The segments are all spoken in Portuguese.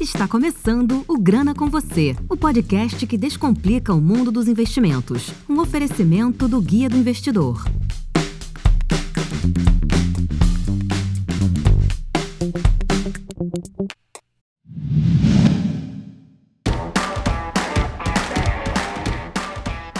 Está começando o Grana com Você, o podcast que descomplica o mundo dos investimentos. Um oferecimento do Guia do Investidor.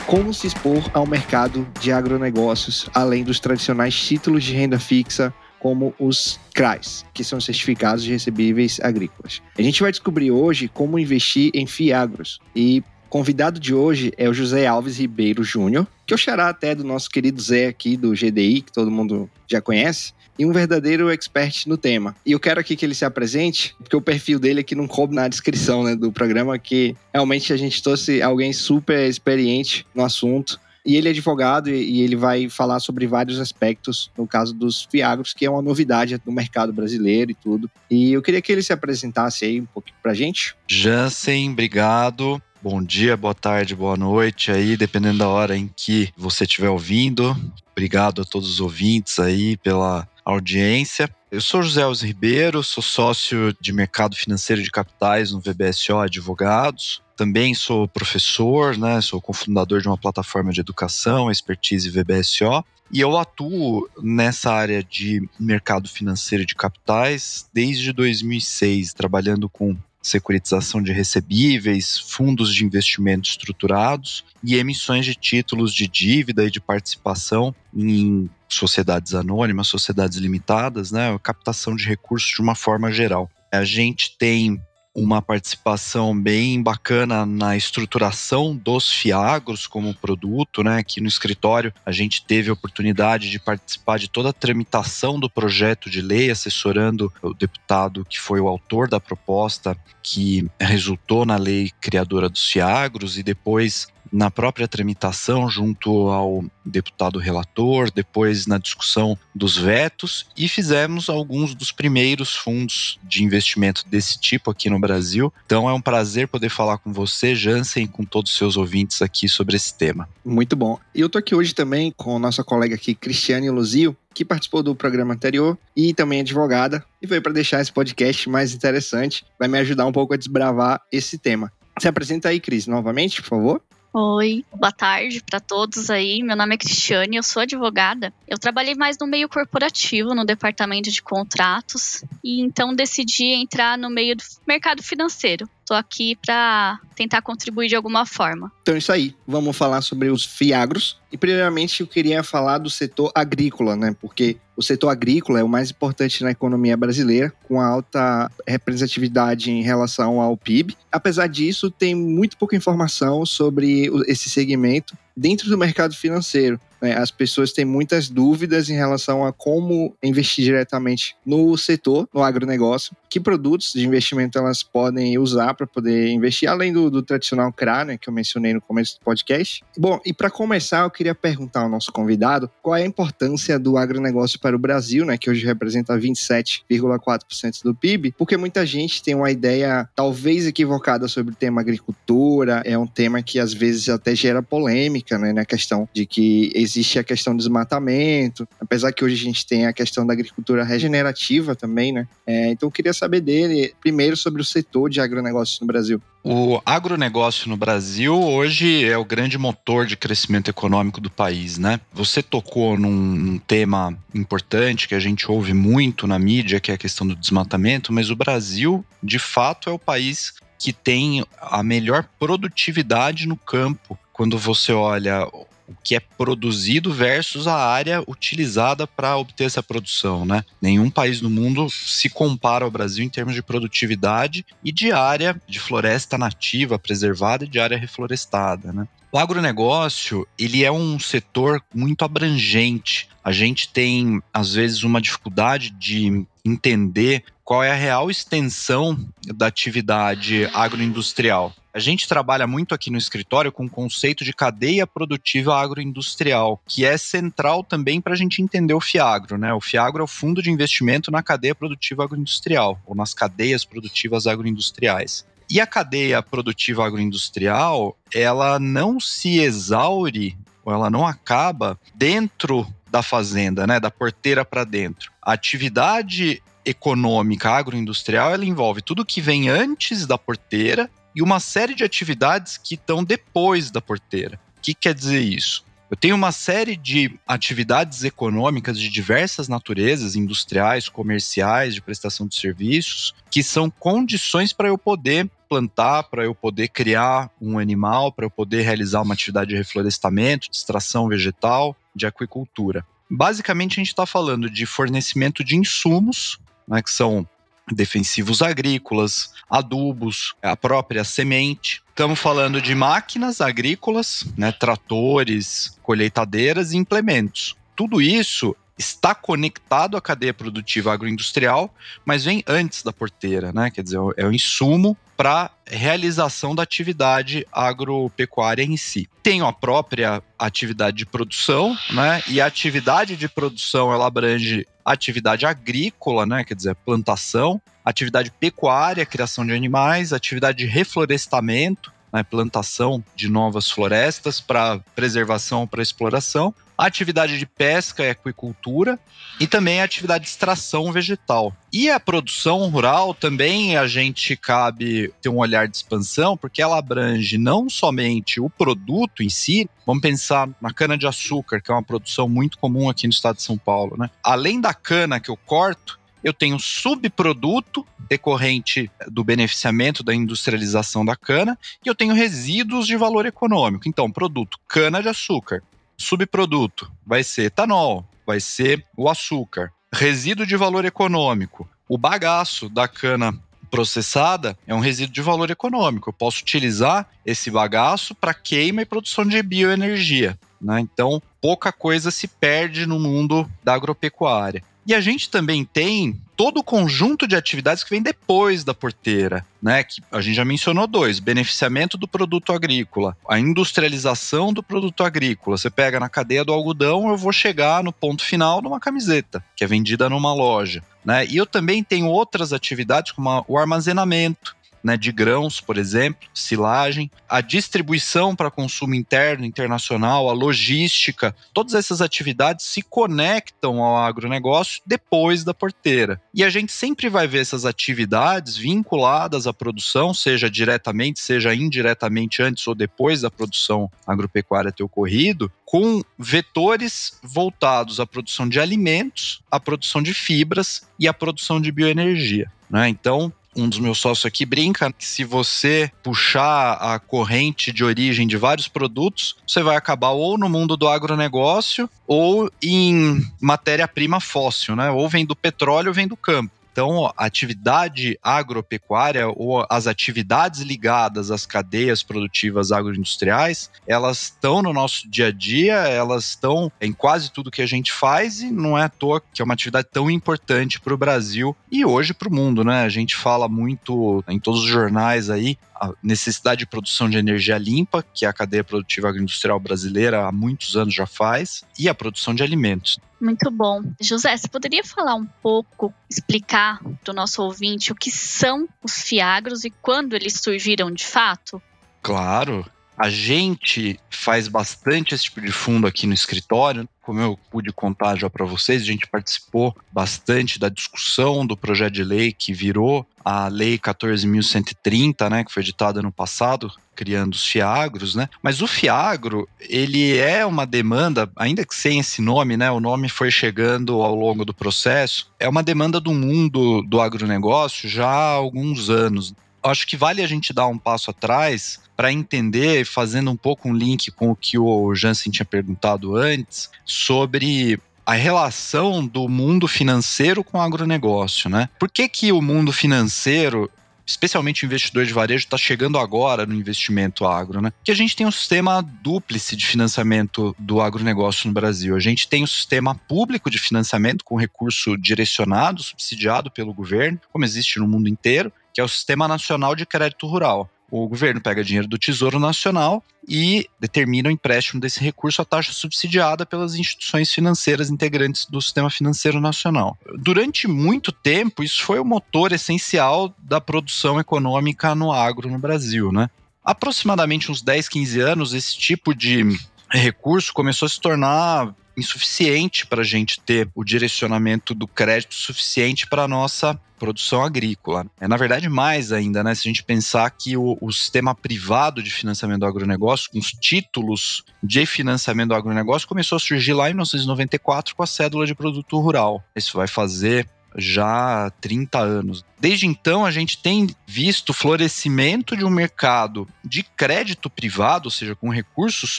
Como se expor ao mercado de agronegócios, além dos tradicionais títulos de renda fixa, como os CRAs, que são certificados de recebíveis agrícolas. A gente vai descobrir hoje como investir em FIAGROS e convidado de hoje é o José Alves Ribeiro Júnior, que é o xará até do nosso querido Zé aqui do GDI, que todo mundo já conhece, e um verdadeiro expert no tema. E eu quero aqui que ele se apresente, porque o perfil dele aqui não coube na descrição né, do programa, que realmente a gente trouxe alguém super experiente no assunto e ele é advogado e ele vai falar sobre vários aspectos, no caso dos fiagros, que é uma novidade no mercado brasileiro e tudo. E eu queria que ele se apresentasse aí um pouquinho pra gente. Jansen, obrigado. Bom dia, boa tarde, boa noite aí, dependendo da hora em que você estiver ouvindo. Obrigado a todos os ouvintes aí pela audiência. Eu sou José Alves Ribeiro, sou sócio de mercado financeiro de capitais no VBSO Advogados. Também sou professor, né? Sou cofundador de uma plataforma de educação, Expertise VBSO. E eu atuo nessa área de mercado financeiro de capitais desde 2006, trabalhando com securitização de recebíveis, fundos de investimento estruturados e emissões de títulos de dívida e de participação em sociedades anônimas, sociedades limitadas, né, captação de recursos de uma forma geral. A gente tem uma participação bem bacana na estruturação dos fiagros como produto, né? Aqui no escritório a gente teve a oportunidade de participar de toda a tramitação do projeto de lei, assessorando o deputado que foi o autor da proposta que resultou na lei criadora dos fiagros e depois na própria tramitação junto ao deputado relator, depois na discussão dos vetos e fizemos alguns dos primeiros fundos de investimento desse tipo aqui no Brasil. Então é um prazer poder falar com você, Jansen, e com todos os seus ouvintes aqui sobre esse tema. Muito bom. E eu tô aqui hoje também com nossa colega aqui, Cristiane Luzio, que participou do programa anterior e também é advogada e veio para deixar esse podcast mais interessante, vai me ajudar um pouco a desbravar esse tema. Se apresenta aí, Cris, novamente, por favor. Oi, boa tarde para todos aí. Meu nome é Cristiane, eu sou advogada. Eu trabalhei mais no meio corporativo, no departamento de contratos, e então decidi entrar no meio do mercado financeiro. Estou aqui para tentar contribuir de alguma forma. Então é isso aí. Vamos falar sobre os fiagros. E primeiramente eu queria falar do setor agrícola, né? Porque o setor agrícola é o mais importante na economia brasileira, com alta representatividade em relação ao PIB. Apesar disso, tem muito pouca informação sobre esse segmento dentro do mercado financeiro. Né? As pessoas têm muitas dúvidas em relação a como investir diretamente no setor, no agronegócio, que produtos de investimento elas podem usar para poder investir, além do, do tradicional CRA, né, que eu mencionei no começo do podcast. Bom, e para começar, eu queria perguntar ao nosso convidado qual é a importância do agronegócio para o Brasil, né, que hoje representa 27,4% do PIB, porque muita gente tem uma ideia talvez equivocada sobre o tema agricultura, é um tema que às vezes até gera polêmica, né, na questão de que existe a questão do desmatamento, apesar que hoje a gente tem a questão da agricultura regenerativa também, né? É, então eu queria saber dele, primeiro, sobre o setor de agronegócio no Brasil. O agronegócio no Brasil hoje é o grande motor de crescimento econômico do país, né? Você tocou num, num, tema importante que a gente ouve muito na mídia, que é a questão do desmatamento, mas o Brasil, de fato, é o país que tem a melhor produtividade no campo quando você olha o que é produzido versus a área utilizada para obter essa produção, né? Nenhum país do mundo se compara ao Brasil em termos de produtividade e de área de floresta nativa preservada e de área reflorestada, né? O agronegócio, ele é um setor muito abrangente. A gente tem, às vezes, uma dificuldade de entender qual é a real extensão da atividade agroindustrial. A gente trabalha muito aqui no escritório com o conceito de cadeia produtiva agroindustrial, que é central também para a gente entender o FIAGRO. Né? O FIAGRO é o fundo de investimento na cadeia produtiva agroindustrial, ou nas cadeias produtivas agroindustriais. E a cadeia produtiva agroindustrial, ela não se exaure ou ela não acaba dentro da fazenda, né, da porteira para dentro. A atividade econômica agroindustrial, ela envolve tudo que vem antes da porteira e uma série de atividades que estão depois da porteira. O que quer dizer isso? Eu tenho uma série de atividades econômicas de diversas naturezas, industriais, comerciais, de prestação de serviços, que são condições para eu poder plantar, para eu poder criar um animal, para eu poder realizar uma atividade de reflorestamento, de extração vegetal, de aquicultura. Basicamente, a gente está falando de fornecimento de insumos, né, que são defensivos agrícolas, adubos, a própria semente. Estamos falando de máquinas agrícolas, né, tratores, colheitadeiras e implementos. Tudo isso está conectado à cadeia produtiva agroindustrial, mas vem antes da porteira, né? Quer dizer, é o insumo para realização da atividade agropecuária em si. Tenho a própria atividade de produção, né? E a atividade de produção ela abrange atividade agrícola, né? Quer dizer, plantação, atividade pecuária, criação de animais, atividade de reflorestamento, né, plantação de novas florestas para preservação, para exploração, a atividade de pesca e aquicultura e também a atividade de extração vegetal. E a produção rural também a gente cabe ter um olhar de expansão, porque ela abrange não somente o produto em si, vamos pensar na cana de açúcar, que é uma produção muito comum aqui no estado de São Paulo, né? Além da cana que eu corto, eu tenho subproduto decorrente do beneficiamento da industrialização da cana e eu tenho resíduos de valor econômico. Então, produto cana de açúcar, subproduto vai ser etanol, vai ser o açúcar. Resíduo de valor econômico, o bagaço da cana processada é um resíduo de valor econômico. Eu posso utilizar esse bagaço para queima e produção de bioenergia. Né? Então, pouca coisa se perde no mundo da agropecuária. E a gente também tem todo o conjunto de atividades que vem depois da porteira, né? Que a gente já mencionou dois: beneficiamento do produto agrícola, a industrialização do produto agrícola. Você pega na cadeia do algodão, eu vou chegar no ponto final numa camiseta, que é vendida numa loja. Né? E eu também tenho outras atividades, como o armazenamento, né, de grãos, por exemplo, silagem, a distribuição para consumo interno, internacional, a logística, todas essas atividades se conectam ao agronegócio depois da porteira. E a gente sempre vai ver essas atividades vinculadas à produção, seja diretamente, seja indiretamente antes ou depois da produção agropecuária ter ocorrido, com vetores voltados à produção de alimentos, à produção de fibras e à produção de bioenergia. Né? Então, um dos meus sócios aqui brinca que se você puxar a corrente de origem de vários produtos, você vai acabar ou no mundo do agronegócio ou em matéria-prima fóssil, né? Ou vem do petróleo ou vem do campo. Então, a atividade agropecuária ou as atividades ligadas às cadeias produtivas agroindustriais, elas estão no nosso dia a dia, elas estão em quase tudo que a gente faz e não é à toa que é uma atividade tão importante para o Brasil e hoje para o mundo, né? A gente fala muito em todos os jornais aí a necessidade de produção de energia limpa, que a cadeia produtiva agroindustrial brasileira há muitos anos já faz, e a produção de alimentos. Muito bom. José, você poderia falar um pouco, explicar para o nosso ouvinte o que são os fiagros e quando eles surgiram de fato? Claro. A gente faz bastante esse tipo de fundo aqui no escritório. Como eu pude contar já para vocês, a gente participou bastante da discussão do projeto de lei que virou a Lei 14.130, né, que foi editada no passado, criando os fiagros, né? Mas o fiagro, ele é uma demanda, ainda que sem esse nome, né? O nome foi chegando ao longo do processo, é uma demanda do mundo do agronegócio já há alguns anos acho que vale a gente dar um passo atrás para entender, fazendo um pouco um link com o que o Jansen tinha perguntado antes, sobre a relação do mundo financeiro com o agronegócio, né? Por que, que o mundo financeiro especialmente o investidor de varejo, está chegando agora no investimento agro, né? Que a gente tem um sistema dúplice de financiamento do agronegócio no Brasil. A gente tem o um sistema público de financiamento com recurso direcionado, subsidiado pelo governo, como existe no mundo inteiro, que é o Sistema Nacional de Crédito Rural. O governo pega dinheiro do Tesouro Nacional e determina o empréstimo desse recurso à taxa subsidiada pelas instituições financeiras integrantes do sistema financeiro nacional. Durante muito tempo, isso foi o motor essencial da produção econômica no agro no Brasil, né? Aproximadamente uns 10, 15 anos, esse tipo de recurso começou a se tornar insuficiente para a gente ter o direcionamento do crédito suficiente para a nossa produção agrícola. É, na verdade, mais ainda, né? Se a gente pensar que o, o, sistema privado de financiamento do agronegócio, com os títulos de financiamento do agronegócio, começou a surgir lá em 1994 com a cédula de produto rural. Isso vai fazer já há 30 anos. Desde então, a gente tem visto o florescimento de um mercado de crédito privado, ou seja, com recursos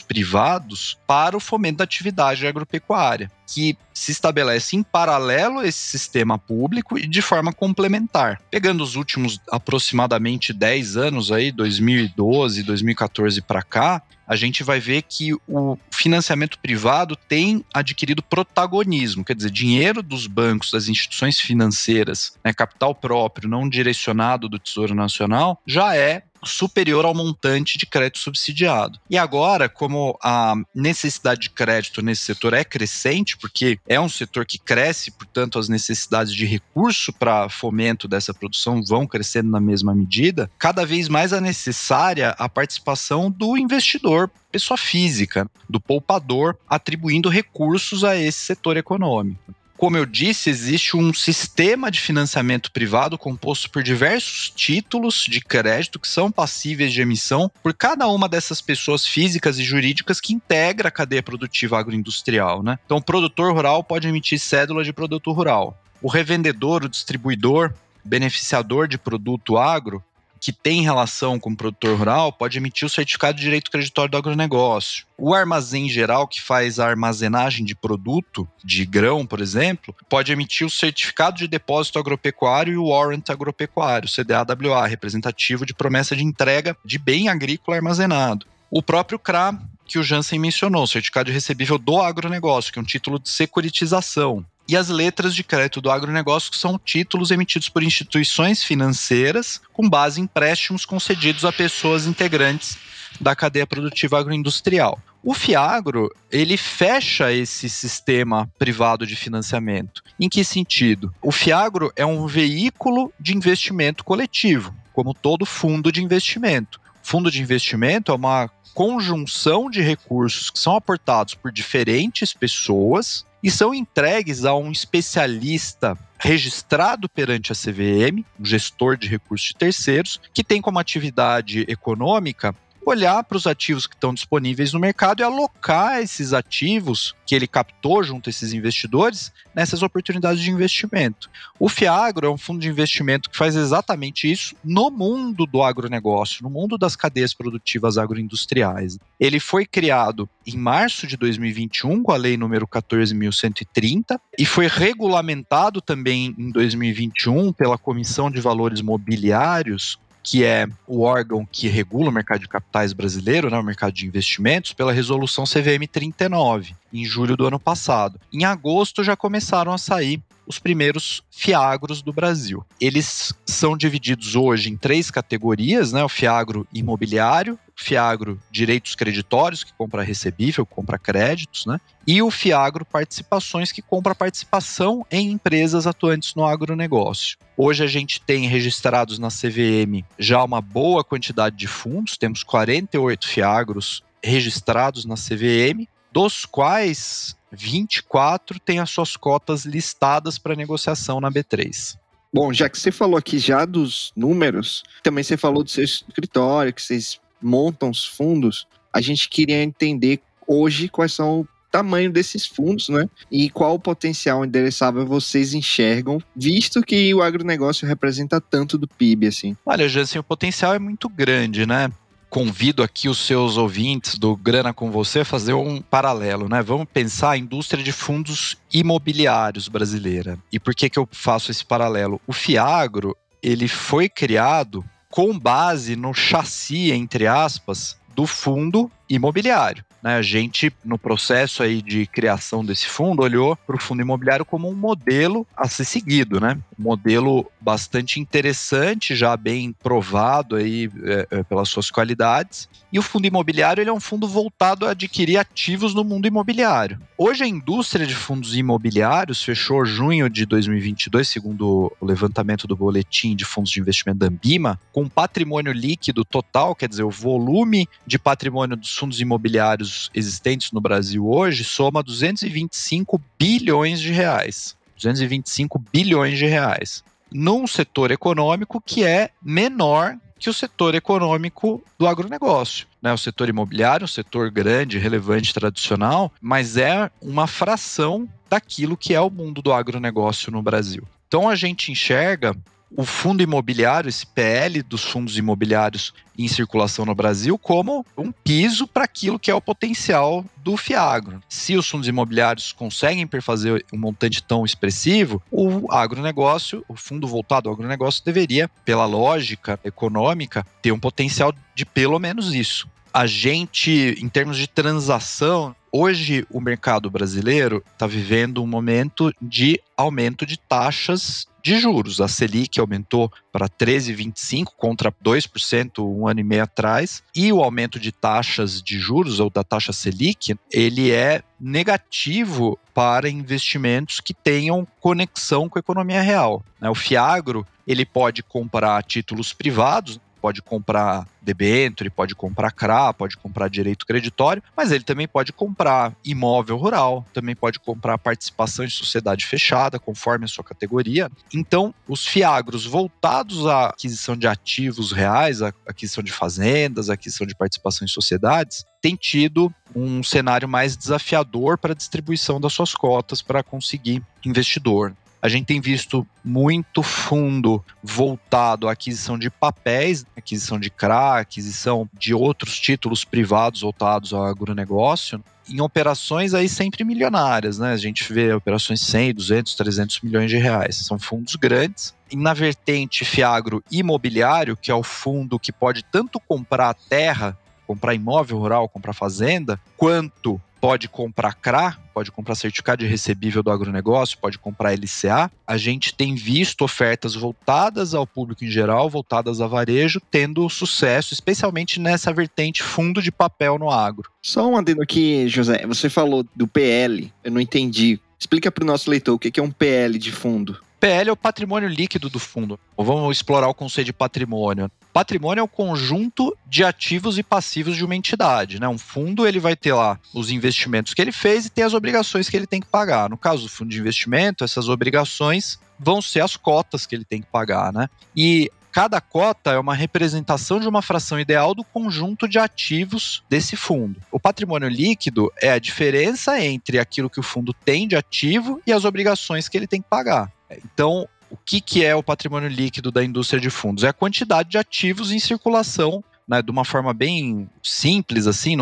privados, para o fomento da atividade agropecuária, que se estabelece em paralelo a esse sistema público e de forma complementar. Pegando os últimos aproximadamente 10 anos aí, 2012, 2014 para cá, a gente vai ver que o financiamento privado tem adquirido protagonismo, quer dizer, dinheiro dos bancos, das instituições financeiras, né, capital próprio, não direcionado do Tesouro Nacional, já é superior ao montante de crédito subsidiado. E agora, como a necessidade de crédito nesse setor é crescente, porque é um setor que cresce, portanto, as necessidades de recurso para fomento dessa produção vão crescendo na mesma medida, cada vez mais é necessária a participação do investidor pessoa física, do poupador, atribuindo recursos a esse setor econômico como eu disse, existe um sistema de financiamento privado composto por diversos títulos de crédito que são passíveis de emissão por cada uma dessas pessoas físicas e jurídicas que integra a cadeia produtiva agroindustrial. Né? Então, o produtor rural pode emitir cédula de produto rural. O revendedor, o distribuidor, beneficiador de produto agro que tem relação com o produtor rural pode emitir o certificado de direito creditório do agronegócio. O armazém geral, que faz a armazenagem de produto, de grão, por exemplo, pode emitir o certificado de depósito agropecuário e o warrant agropecuário, CDAWA, representativo de promessa de entrega de bem agrícola armazenado. O próprio CRA, que o Jansen mencionou, certificado de recebível do agronegócio, que é um título de securitização e as letras de crédito do agronegócio, são títulos emitidos por instituições financeiras com base em empréstimos concedidos a pessoas integrantes da cadeia produtiva agroindustrial. O Fiagro, ele fecha esse sistema privado de financiamento. Em que sentido? O Fiagro é um veículo de investimento coletivo, como todo fundo de investimento. Fundo de investimento é uma conjunção de recursos que são aportados por diferentes pessoas e são entregues a um especialista registrado perante a CVM, um gestor de recursos de terceiros, que tem como atividade econômica olhar para os ativos que estão disponíveis no mercado e alocar esses ativos que ele captou junto a esses investidores nessas oportunidades de investimento. O Fiagro é um fundo de investimento que faz exatamente isso no mundo do agronegócio, no mundo das cadeias produtivas agroindustriais. Ele foi criado em março de 2021 com a lei número 14.130 e foi regulamentado também em 2021 pela Comissão de Valores Mobiliários que é o órgão que regula o mercado de capitais brasileiro, né, o mercado de investimentos, pela resolução CVM 39, em julho do ano passado. Em agosto já começaram a sair os primeiros fiagros do Brasil. Eles são divididos hoje em três categorias, né? O fiagro imobiliário, o fiagro direitos creditórios, que compra recebível, compra créditos, né? E o fiagro participações, que compra participação em empresas atuantes no agronegócio. Hoje a gente tem registrados na CVM já uma boa quantidade de fundos, temos 48 fiagros registrados na CVM, dos quais 24 têm as suas cotas listadas para negociação na B3. Bom, já que você falou aqui já dos números, também você falou do seu escritório, que vocês montam os fundos, a gente queria entender hoje quais são o tamanho desses fundos, né? E qual o potencial endereçável vocês enxergam, visto que o agronegócio representa tanto do PIB, assim. Olha, Jansen, o potencial é muito grande, né? Convido aqui os seus ouvintes do Grana com você a fazer um paralelo, né? Vamos pensar a indústria de fundos imobiliários brasileira. E por que que eu faço esse paralelo? O Fiagro, ele foi criado com base no chassi, entre aspas, do fundo imobiliário. Né? A gente, no processo aí de criação desse fundo, olhou para o fundo imobiliário como um modelo a ser seguido, né? Um modelo bastante interessante, já bem provado aí é, é, pelas suas qualidades. E o fundo imobiliário ele é um fundo voltado a adquirir ativos no mundo imobiliário. Hoje a indústria de fundos imobiliários fechou junho de 2022, segundo o levantamento do boletim de fundos de investimento da Ambima, com patrimônio líquido total, quer dizer, o volume de patrimônio dos fundos imobiliários Fiagros existentes no Brasil hoje soma 225 bilhões de reais. 225 bilhões de reais. Num setor econômico que é menor que o setor econômico do agronegócio. Né? O setor imobiliário, um setor grande, relevante, tradicional, mas é uma fração daquilo que é o mundo do agronegócio no Brasil. Então a gente enxerga o fundo imobiliário, esse PL dos fundos imobiliários em circulação no Brasil, como um piso para aquilo que é o potencial do Fiagro. Se os fundos imobiliários conseguem perfazer um montante tão expressivo, o agronegócio, o fundo voltado ao agronegócio, deveria, pela lógica econômica, ter um potencial de pelo menos isso. A gente, em termos de transação, hoje o mercado brasileiro está vivendo um momento de aumento de taxas de juros. A Selic aumentou para 13,25 contra 2% um ano e meio atrás, e o aumento de taxas de juros ou da taxa Selic, ele é negativo para investimentos que tenham conexão com a economia real. Né? O Fiagro ele pode comprar títulos privados, pode comprar debênture, pode comprar CRA, pode comprar direito creditório, mas ele também pode comprar imóvel rural, também pode comprar participação em sociedade fechada, conforme a sua categoria. Então, os fiagros voltados à aquisição de ativos reais, à aquisição de fazendas, à aquisição de participação em sociedades, têm tido um cenário mais desafiador para a distribuição das suas cotas para conseguir investidor. A gente tem visto muito fundo voltado à aquisição de papéis, aquisição de CRA, aquisição de outros títulos privados voltados ao agronegócio, em operações aí sempre milionárias, né? A gente vê operações 100, 200, 300 milhões de reais. São fundos grandes. E na vertente Fiagro imobiliário, que é o fundo que pode tanto comprar terra, comprar imóvel rural, comprar fazenda, quanto pode comprar CRA, pode comprar certificado de recebível do agronegócio, pode comprar LCA. A gente tem visto ofertas voltadas ao público em geral, voltadas a varejo, tendo sucesso, especialmente nessa vertente fundo de papel no agro. Só um adendo aqui, José. Você falou do PL, eu não entendi. Explica para o nosso leitor o que é um PL de fundo. PL é o patrimônio líquido do fundo. Vamos explorar o conceito de patrimônio. Patrimônio é o conjunto de ativos e passivos de uma entidade. Né? Um fundo ele vai ter lá os investimentos que ele fez e tem as obrigações que ele tem que pagar. No caso do fundo de investimento, essas obrigações vão ser as cotas que ele tem que pagar. Né? E cada cota é uma representação de uma fração ideal do conjunto de ativos desse fundo. O patrimônio líquido é a diferença entre aquilo que o fundo tem de ativo e as obrigações que ele tem que pagar. Então, o que, que é o patrimônio líquido da indústria de fundos? É a quantidade de ativos em circulação né, de uma forma bem simples, assim,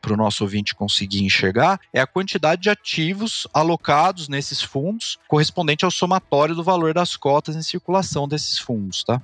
para o nosso ouvinte conseguir enxergar, é a quantidade de ativos alocados nesses fundos correspondente ao somatório do valor das cotas em circulação desses fundos, tá?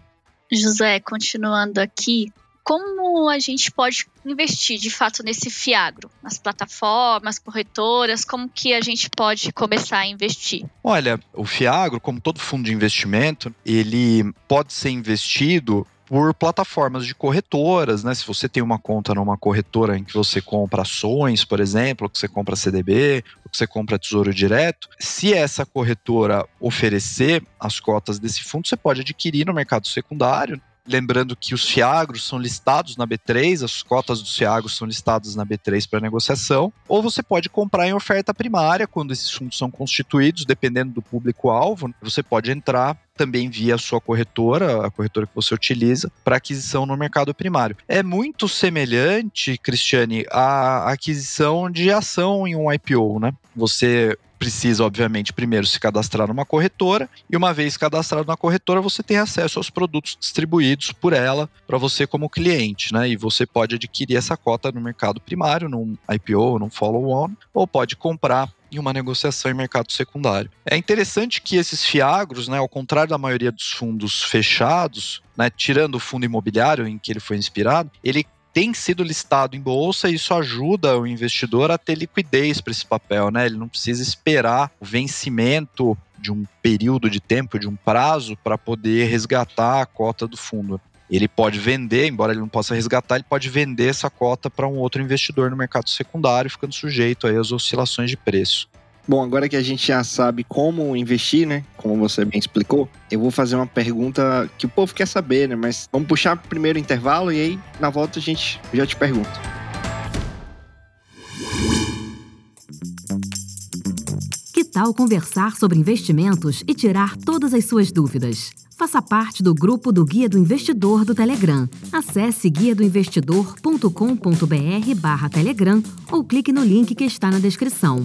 José, continuando aqui, como a gente pode investir de fato nesse fiagro? Nas plataformas, corretoras, como que a gente pode começar a investir? Olha, o fiagro, como todo fundo de investimento, ele pode ser investido por plataformas de corretoras, né? Se você tem uma conta numa corretora em que você compra ações, por exemplo, ou que você compra CDB, ou que você compra Tesouro Direto, se essa corretora oferecer as cotas desse fundo, você pode adquirir no mercado secundário Lembrando que os fiagros são listados na B3, as cotas dos fiagros são listadas na B3 para negociação, ou você pode comprar em oferta primária quando esses fundos são constituídos, dependendo do público-alvo, você pode entrar também via a sua corretora, a corretora que você utiliza, para aquisição no mercado primário. É muito semelhante, Cristiane, à aquisição de ação em um IPO, né? Você precisa, obviamente, primeiro se cadastrar numa corretora e uma vez cadastrado na corretora, você tem acesso aos produtos distribuídos por ela para você como cliente, né? E você pode adquirir essa cota no mercado primário, num IPO, num follow-on, ou pode comprar em uma negociação em mercado secundário. É interessante que esses fiagros, né, ao contrário da maioria dos fundos fechados, né, tirando o fundo imobiliário em que ele foi inspirado, ele tem sido listado em bolsa e isso ajuda o investidor a ter liquidez para esse papel, né? Ele não precisa esperar o vencimento de um período de tempo, de um prazo, para poder resgatar a cota do fundo. Ele pode vender, embora ele não possa resgatar, ele pode vender essa cota para um outro investidor no mercado secundário, ficando sujeito aí às oscilações de preço. Bom, agora que a gente já sabe como investir, né? Como você bem explicou, eu vou fazer uma pergunta que o povo quer saber, né? Mas vamos puxar primeiro o intervalo e aí na volta a gente já te pergunta tal conversar sobre investimentos e tirar todas as suas dúvidas? Faça parte do grupo do Guia do Investidor do Telegram. Acesse guiadoinvestidor.com.br barra Telegram ou clique no link que está na descrição.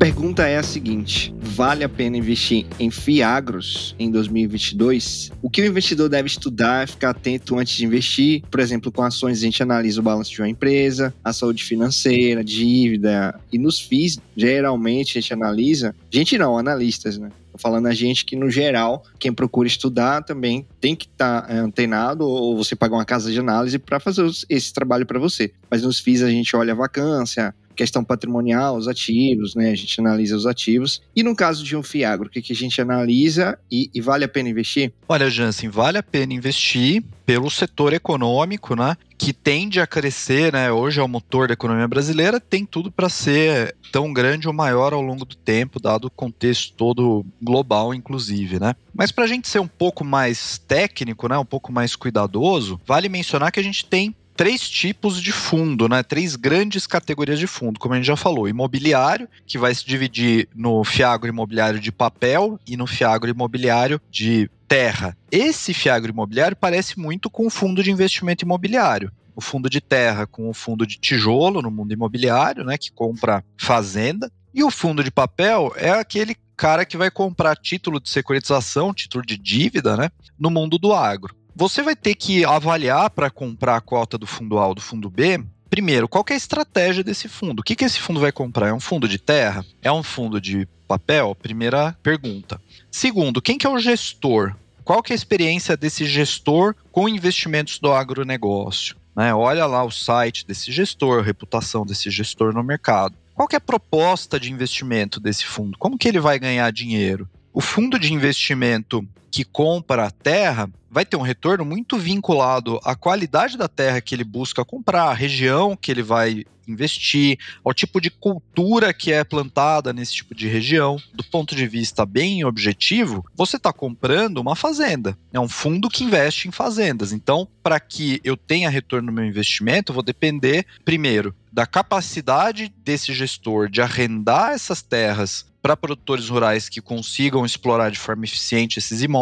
Pergunta é a seguinte: vale a pena investir em Fiagros em 2022? O que o investidor deve estudar, ficar atento antes de investir? Por exemplo, com ações a gente analisa o balanço de uma empresa, a saúde financeira, dívida e nos FIIs, geralmente a gente analisa, gente não, analistas, né? Tô falando a gente que, no geral, quem procura estudar também tem que estar tá, é, antenado ou você pagar uma casa de análise para fazer esse trabalho para você. Mas nos FIIs a gente olha a vacância, questão patrimonial, os ativos, né? A gente analisa os ativos. E no caso de um Fiagro, o que, que a gente analisa e, e vale a pena investir? Olha, Jansen, vale a pena investir pelo setor econômico, né? Que tende a crescer, né? Hoje é o motor da economia brasileira, tem tudo para ser tão grande ou maior ao longo do tempo, dado o contexto todo global, inclusive, né? Mas para a gente ser um pouco mais técnico, né? Um pouco mais cuidadoso, vale mencionar que a gente tem três tipos de fundo, né? Três grandes categorias de fundo, como a gente já falou. Imobiliário, que vai se dividir no fiagro imobiliário de papel e no fiagro imobiliário de terra. Esse fiagro imobiliário parece muito com o fundo de investimento imobiliário. O fundo de terra com o fundo de tijolo no mundo imobiliário, né, que compra fazenda. E o fundo de papel é aquele cara que vai comprar título de securitização, título de dívida, né, no mundo do agro. Você vai ter que avaliar para comprar a cota do fundo A ou do fundo B Primeiro, qual é a estratégia desse fundo? O que, que esse fundo vai comprar? É um fundo de terra? É um fundo de papel? Primeira pergunta. Segundo, quem que é o gestor? Qual que é a experiência desse gestor com investimentos do agronegócio? Né? Olha lá o site desse gestor, a reputação desse gestor no mercado. Qual que é a proposta de investimento desse fundo? Como que ele vai ganhar dinheiro? O fundo de investimento que compra a terra vai ter um retorno muito vinculado à qualidade da terra que ele busca comprar, à região que ele vai investir, ao tipo de cultura que é plantada nesse tipo de região. Do ponto de vista bem objetivo, você está comprando uma fazenda. É um fundo que investe em fazendas. Então, para que eu tenha retorno no meu investimento, eu vou depender, primeiro, da capacidade desse gestor de arrendar essas terras para produtores rurais que consigam explorar de forma eficiente esses imóveis,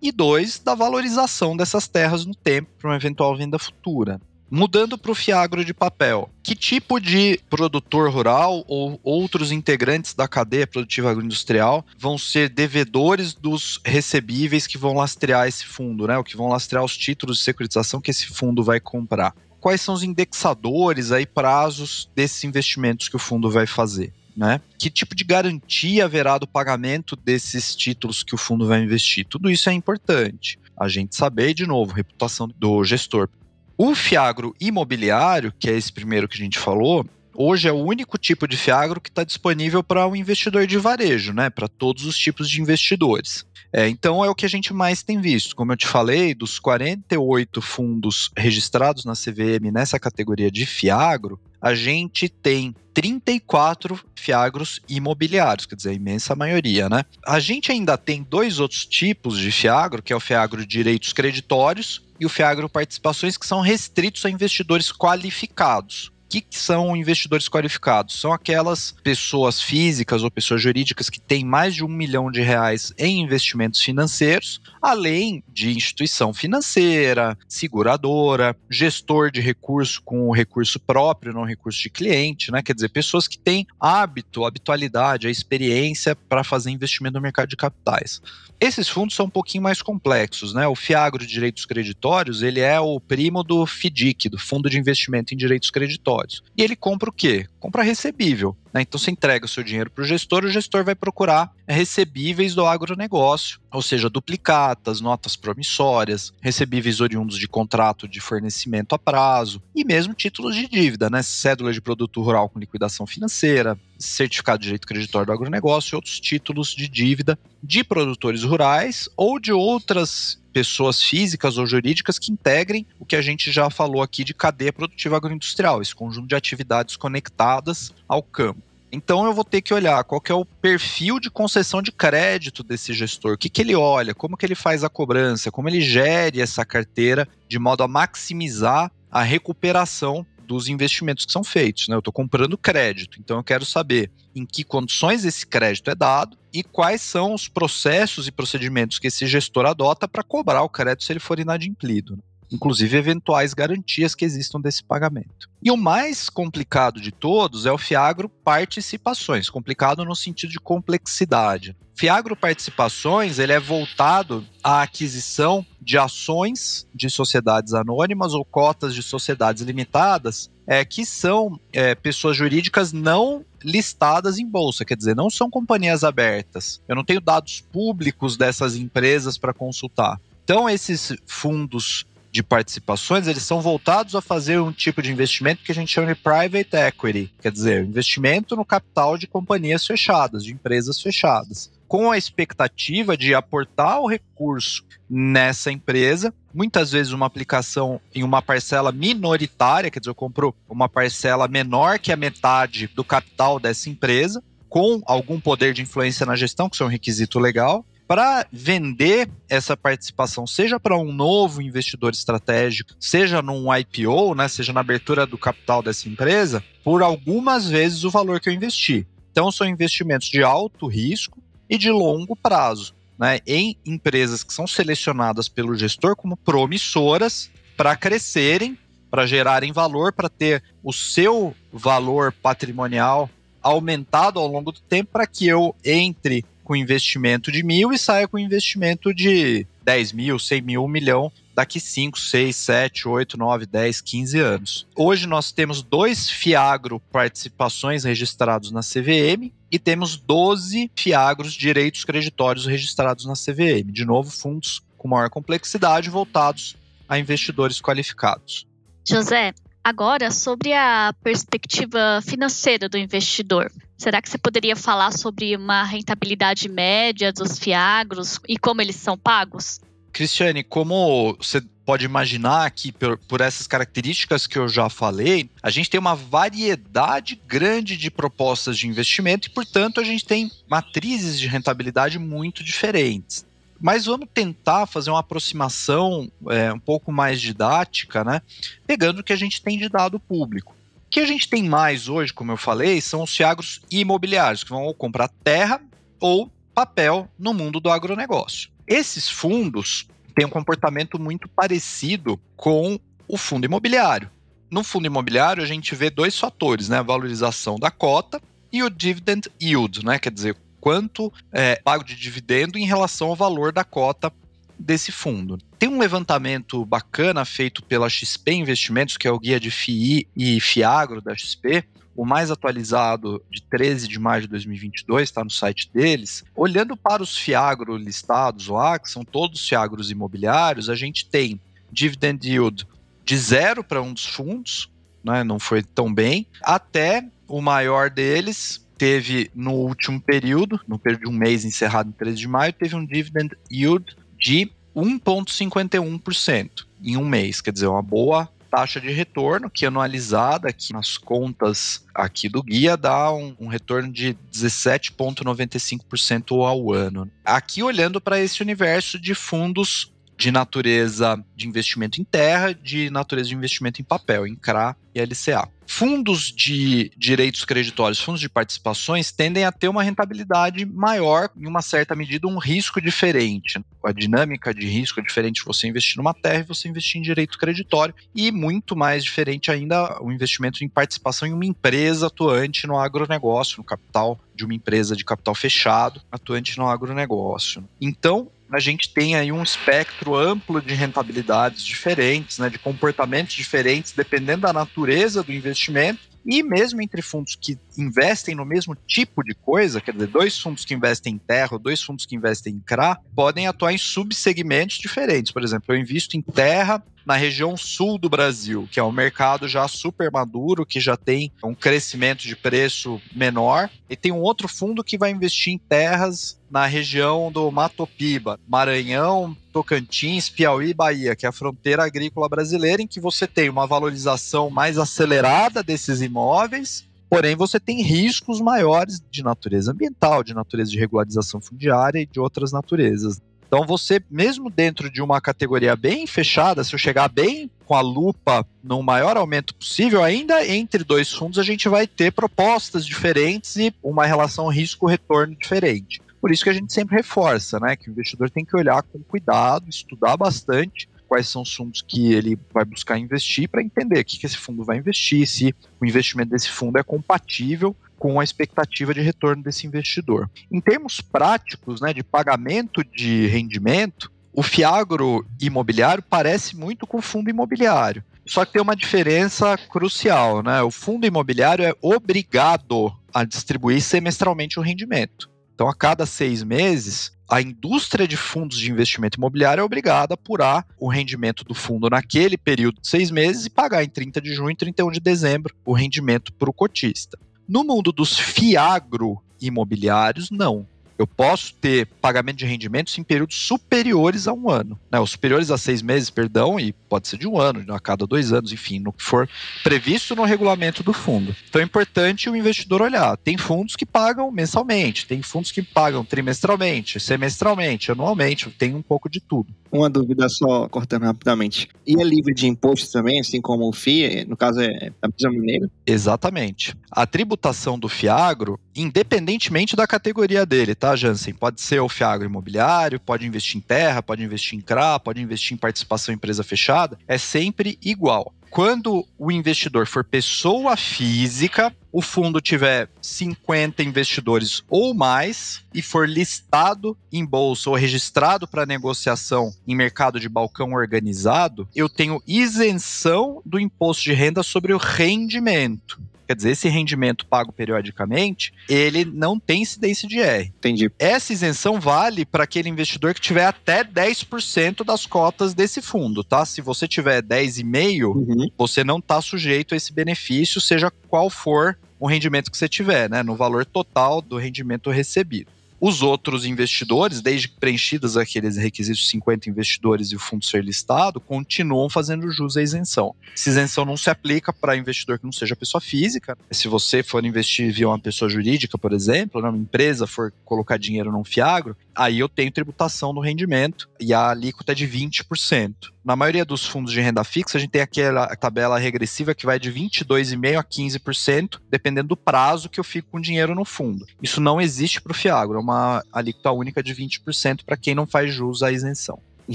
e dois, da valorização dessas terras no tempo para uma eventual venda futura. Mudando para o fiagro de papel, que tipo de produtor rural ou outros integrantes da cadeia produtiva agroindustrial vão ser devedores dos recebíveis que vão lastrear esse fundo, né? O que vão lastrear os títulos de securitização que esse fundo vai comprar? Quais são os indexadores aí, prazos desses investimentos que o fundo vai fazer? Né? Que tipo de garantia haverá do pagamento desses títulos que o fundo vai investir? Tudo isso é importante. A gente saber, de novo, reputação do gestor. O fiagro imobiliário, que é esse primeiro que a gente falou, hoje é o único tipo de fiagro que está disponível para o um investidor de varejo, né? Para todos os tipos de investidores. É, então é o que a gente mais tem visto. Como eu te falei, dos 48 fundos registrados na CVM nessa categoria de fiagro, a gente tem 34 fiagros imobiliários, quer dizer, a imensa maioria, né? A gente ainda tem dois outros tipos de fiagro, que é o fiagro direitos creditórios e o fiagro participações, que são restritos a investidores qualificados que, que são investidores qualificados? São aquelas pessoas físicas ou pessoas jurídicas que têm mais de um milhão de reais em investimentos financeiros, além de instituição financeira, seguradora, gestor de recurso com recurso próprio, não recurso de cliente, né? Quer dizer, pessoas que têm hábito, habitualidade, a experiência para fazer investimento no mercado de capitais. Esses fundos são um pouquinho mais complexos, né? O Fiagro de Direitos Creditórios, ele é o primo do FDIC, do Fundo de Investimento em Direitos Creditórios. E ele compra o quê? Compra recebível. Né? Então você entrega o seu dinheiro para o gestor, o gestor vai procurar recebíveis do agronegócio, ou seja, duplicatas, notas promissórias, recebíveis oriundos de contrato de fornecimento a prazo e mesmo títulos de dívida, né? cédula de produto rural com liquidação financeira, certificado de direito creditório do agronegócio e outros títulos de dívida de produtores rurais ou de outras pessoas físicas ou jurídicas que integrem o que a gente já falou aqui de cadeia produtiva agroindustrial, esse conjunto de atividades conectadas ao campo. Então eu vou ter que olhar qual que é o perfil de concessão de crédito desse gestor, o que, que ele olha, como que ele faz a cobrança, como ele gere essa carteira de modo a maximizar a recuperação dos investimentos que são feitos. Né? Eu estou comprando crédito, então eu quero saber em que condições esse crédito é dado e quais são os processos e procedimentos que esse gestor adota para cobrar o crédito se ele for inadimplido. Inclusive eventuais garantias que existam desse pagamento. E o mais complicado de todos é o Fiagro Participações, complicado no sentido de complexidade. Fiagro Participações ele é voltado à aquisição de ações de sociedades anônimas ou cotas de sociedades limitadas é, que são é, pessoas jurídicas não listadas em bolsa, quer dizer, não são companhias abertas. Eu não tenho dados públicos dessas empresas para consultar. Então, esses fundos de participações, eles são voltados a fazer um tipo de investimento que a gente chama de private equity, quer dizer, investimento no capital de companhias fechadas, de empresas fechadas, com a expectativa de aportar o recurso nessa empresa, muitas vezes uma aplicação em uma parcela minoritária, quer dizer, eu compro uma parcela menor que a metade do capital dessa empresa, com algum poder de influência na gestão, que isso é um requisito legal, para vender essa participação, seja para um novo investidor estratégico, seja num IPO, né, seja na abertura do capital dessa empresa, por algumas vezes o valor que eu investi. Então, são investimentos de alto risco e de longo prazo, né, em empresas que são selecionadas pelo gestor como promissoras para crescerem, para gerarem valor, para ter o seu valor patrimonial aumentado ao longo do tempo, para que eu entre com investimento de mil e saia com investimento de 10 mil, 100 mil, um milhão daqui 5, 6, 7, 8, 9, 10, 15 anos. Hoje nós temos dois Fiagro participações registrados na CVM e temos 12 Fiagros direitos creditórios registrados na CVM. De novo, fundos com maior complexidade voltados a investidores qualificados. José, Agora, sobre a perspectiva financeira do investidor, será que você poderia falar sobre uma rentabilidade média dos fiagros e como eles são pagos? Cristiane, como você pode imaginar aqui por, por, essas características que eu já falei, a gente tem uma variedade grande de propostas de investimento e, portanto, a gente tem matrizes de rentabilidade muito diferentes. Mas vamos tentar fazer uma aproximação é, um pouco mais didática, né? Pegando o que a gente tem de dado público. O que a gente tem mais hoje, como eu falei, são os fiagros imobiliários, que vão comprar terra ou papel no mundo do agronegócio. Esses fundos têm um comportamento muito parecido com o fundo imobiliário. No fundo imobiliário, a gente vê dois fatores, né? A valorização da cota e o dividend yield, né? Quer dizer, quanto é pago de dividendo em relação ao valor da cota desse fundo. Tem um levantamento bacana feito pela XP Investimentos, que é o guia de FII e FIAGRO da XP, o mais atualizado de 13 de maio de 2022, está no site deles. Olhando para os FIAGRO listados lá, que são todos FIAGROs imobiliários, a gente tem dividend yield de zero para um dos fundos, né, não foi tão bem, até o maior deles, teve no último período, no período de um mês encerrado em 13 de maio, teve um dividend yield de 1,51% em um mês, quer dizer, uma boa taxa de retorno que anualizada aqui nas contas aqui do guia dá um, um retorno de 17,95% ao ano. Aqui olhando para esse universo de fundos de natureza de investimento em terra, de natureza de investimento em papel, em CRA e LCA. Fundos de direitos creditórios, fundos de participações, tendem a ter uma rentabilidade maior, em uma certa medida, um risco diferente. A dinâmica de risco é diferente você investir numa terra e você investir em direito creditório, e muito mais diferente ainda o investimento em participação em uma empresa atuante no agronegócio, no capital de uma empresa de capital fechado, atuante no agronegócio. Então, a gente tem aí um espectro amplo de rentabilidades diferentes, né, de comportamentos diferentes, dependendo da natureza do investimento. E mesmo entre fundos que investem no mesmo tipo de coisa, quer dizer, dois fundos que investem em terra dois fundos que investem em CRA, podem atuar em subsegmentos diferentes. Por exemplo, eu invisto em terra na região sul do Brasil, que é um mercado já super maduro, que já tem um crescimento de preço menor, e tem um outro fundo que vai investir em terras na região do Matopiba, Maranhão, Tocantins, Piauí e Bahia, que é a fronteira agrícola brasileira, em que você tem uma valorização mais acelerada desses imóveis Porém, você tem riscos maiores de natureza ambiental, de natureza de regularização fundiária e de outras naturezas. Então, você, mesmo dentro de uma categoria bem fechada, se eu chegar bem com a lupa no maior aumento possível, ainda entre dois fundos a gente vai ter propostas diferentes e uma relação risco-retorno diferente. Por isso que a gente sempre reforça, né, que o investidor tem que olhar com cuidado, estudar bastante quais são os fundos que ele vai buscar investir para entender o que, que esse fundo vai investir, se o investimento desse fundo é compatível com a expectativa de retorno desse investidor. Em termos práticos, né, de pagamento de rendimento, o fiagro imobiliário parece muito com o fundo imobiliário. Só que tem uma diferença crucial, né? O fundo imobiliário é obrigado a distribuir semestralmente o rendimento. Então, a cada seis meses, a indústria de fundos de investimento imobiliário é obrigada a apurar o rendimento do fundo naquele período de seis meses e pagar em 30 de junho e 31 de dezembro o rendimento para o cotista. No mundo dos fiagro imobiliários, não. Eu posso ter pagamento de rendimentos em períodos superiores a um ano. Né? Os superiores a seis meses, perdão, e pode ser de um ano, a cada dois anos, enfim, no que for previsto no regulamento do fundo. Então é importante o investidor olhar. Tem fundos que pagam mensalmente, tem fundos que pagam trimestralmente, semestralmente, anualmente, tem um pouco de tudo. Uma dúvida só, cortando rapidamente. E é livre de imposto também, assim como o FII? No caso, é da mesma maneira? Exatamente. A tributação do FIAGRO, independentemente da categoria dele, tá, Jansen? Pode ser o FIAGRO imobiliário, pode investir em terra, pode investir em CRA, pode investir em participação em empresa fechada, é sempre igual quando o investidor for pessoa física, o fundo tiver 50 investidores ou mais e for listado em bolsa ou registrado para negociação em mercado de balcão organizado, eu tenho isenção do imposto de renda sobre o rendimento. Quer dizer, esse rendimento pago periodicamente, ele não tem incidência de R. Entendi. Essa isenção vale para aquele investidor que tiver até 10% das cotas desse fundo, tá? Se você tiver 10,5%, uhum. você não está sujeito a esse benefício, seja qual for o rendimento que você tiver, né? No valor total do rendimento recebido. Os outros investidores, desde preenchidos aqueles requisitos 50 investidores e o fundo ser listado, continuam fazendo jus à isenção. Essa isenção não se aplica para investidor que não seja pessoa física. Se você for investir via uma pessoa jurídica, por exemplo, né, uma empresa for colocar dinheiro num fiagro, aí eu tenho tributação no rendimento e a alíquota é de 20%. Na maioria dos fundos de renda fixa, a gente tem aquela tabela regressiva que vai de 22,5% a 15%, dependendo do prazo que eu fico com dinheiro no fundo. Isso não existe para o Fiagro, é uma alíquota única de 20% para quem não faz jus à isenção. Em